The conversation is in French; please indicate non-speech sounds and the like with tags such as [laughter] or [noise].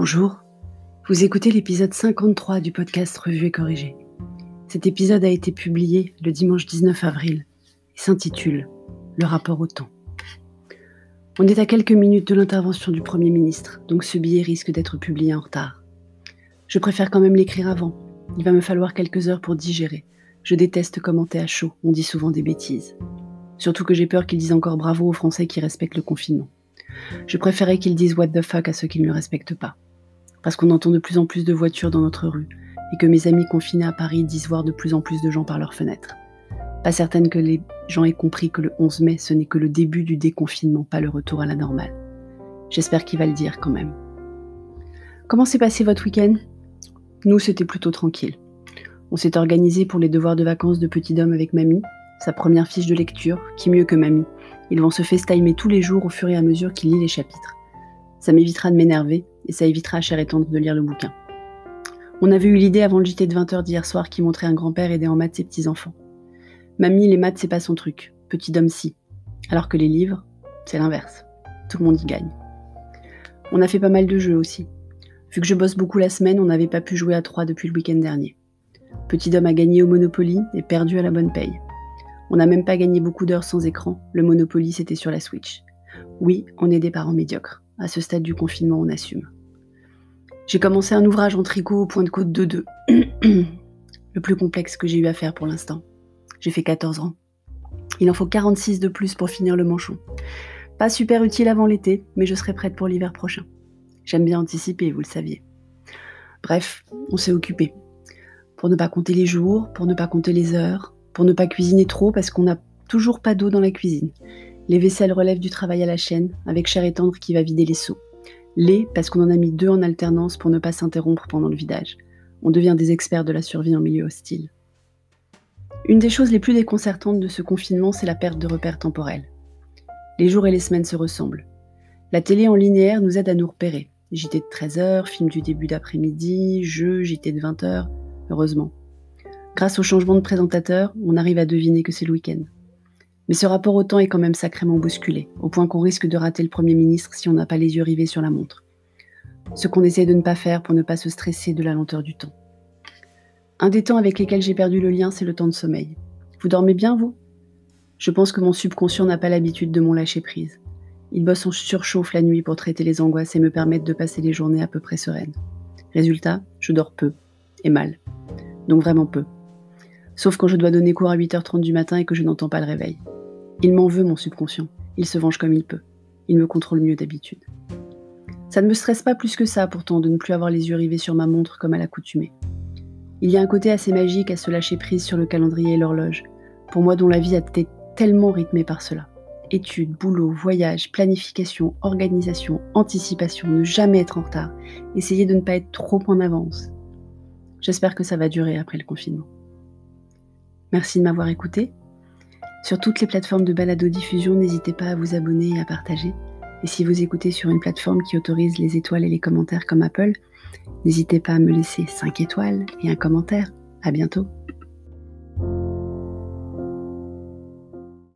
Bonjour, vous écoutez l'épisode 53 du podcast Revue et Corrigé. Cet épisode a été publié le dimanche 19 avril et s'intitule Le rapport au temps. On est à quelques minutes de l'intervention du Premier ministre, donc ce billet risque d'être publié en retard. Je préfère quand même l'écrire avant. Il va me falloir quelques heures pour digérer. Je déteste commenter à chaud, on dit souvent des bêtises. Surtout que j'ai peur qu'ils disent encore bravo aux Français qui respectent le confinement. Je préférais qu'ils disent what the fuck à ceux qui ne le respectent pas. Parce qu'on entend de plus en plus de voitures dans notre rue, et que mes amis confinés à Paris disent voir de plus en plus de gens par leurs fenêtres. Pas certaine que les gens aient compris que le 11 mai, ce n'est que le début du déconfinement, pas le retour à la normale. J'espère qu'il va le dire quand même. Comment s'est passé votre week-end? Nous, c'était plutôt tranquille. On s'est organisé pour les devoirs de vacances de petit homme avec mamie, sa première fiche de lecture, qui mieux que mamie, ils vont se festailler tous les jours au fur et à mesure qu'il lit les chapitres. Ça m'évitera de m'énerver et ça évitera à Cher et Tante de lire le bouquin. On avait eu l'idée avant le JT de 20h d'hier soir qui montrait un grand-père aider en maths ses petits-enfants. Mamie, les maths, c'est pas son truc. Petit homme, si. Alors que les livres, c'est l'inverse. Tout le monde y gagne. On a fait pas mal de jeux aussi. Vu que je bosse beaucoup la semaine, on n'avait pas pu jouer à trois depuis le week-end dernier. Petit homme a gagné au Monopoly et perdu à la bonne paye. On n'a même pas gagné beaucoup d'heures sans écran, le Monopoly c'était sur la Switch. Oui, on est des parents médiocres. À ce stade du confinement, on assume. J'ai commencé un ouvrage en tricot au point de côte 2-2. [clears throat] le plus complexe que j'ai eu à faire pour l'instant. J'ai fait 14 ans. Il en faut 46 de plus pour finir le manchon. Pas super utile avant l'été, mais je serai prête pour l'hiver prochain. J'aime bien anticiper, vous le saviez. Bref, on s'est occupé. Pour ne pas compter les jours, pour ne pas compter les heures, pour ne pas cuisiner trop parce qu'on n'a toujours pas d'eau dans la cuisine. Les vaisselles relèvent du travail à la chaîne, avec Cher et Tendre qui va vider les seaux. Les, parce qu'on en a mis deux en alternance pour ne pas s'interrompre pendant le vidage. On devient des experts de la survie en milieu hostile. Une des choses les plus déconcertantes de ce confinement, c'est la perte de repères temporels. Les jours et les semaines se ressemblent. La télé en linéaire nous aide à nous repérer. JT de 13h, film du début d'après-midi, jeu, JT de 20h, heureusement. Grâce au changement de présentateur, on arrive à deviner que c'est le week-end. Mais ce rapport au temps est quand même sacrément bousculé, au point qu'on risque de rater le Premier ministre si on n'a pas les yeux rivés sur la montre. Ce qu'on essaie de ne pas faire pour ne pas se stresser de la lenteur du temps. Un des temps avec lesquels j'ai perdu le lien, c'est le temps de sommeil. Vous dormez bien, vous? Je pense que mon subconscient n'a pas l'habitude de mon lâcher prise. Il bosse en surchauffe la nuit pour traiter les angoisses et me permettre de passer les journées à peu près sereines. Résultat, je dors peu et mal. Donc vraiment peu. Sauf quand je dois donner cours à 8h30 du matin et que je n'entends pas le réveil. Il m'en veut, mon subconscient. Il se venge comme il peut. Il me contrôle mieux d'habitude. Ça ne me stresse pas plus que ça, pourtant, de ne plus avoir les yeux rivés sur ma montre comme à l'accoutumée. Il y a un côté assez magique à se lâcher prise sur le calendrier et l'horloge, pour moi dont la vie a été tellement rythmée par cela. Études, boulot, voyage, planification, organisation, anticipation, ne jamais être en retard, essayer de ne pas être trop en avance. J'espère que ça va durer après le confinement. Merci de m'avoir écouté. Sur toutes les plateformes de balado-diffusion, n'hésitez pas à vous abonner et à partager. Et si vous écoutez sur une plateforme qui autorise les étoiles et les commentaires comme Apple, n'hésitez pas à me laisser 5 étoiles et un commentaire. À bientôt.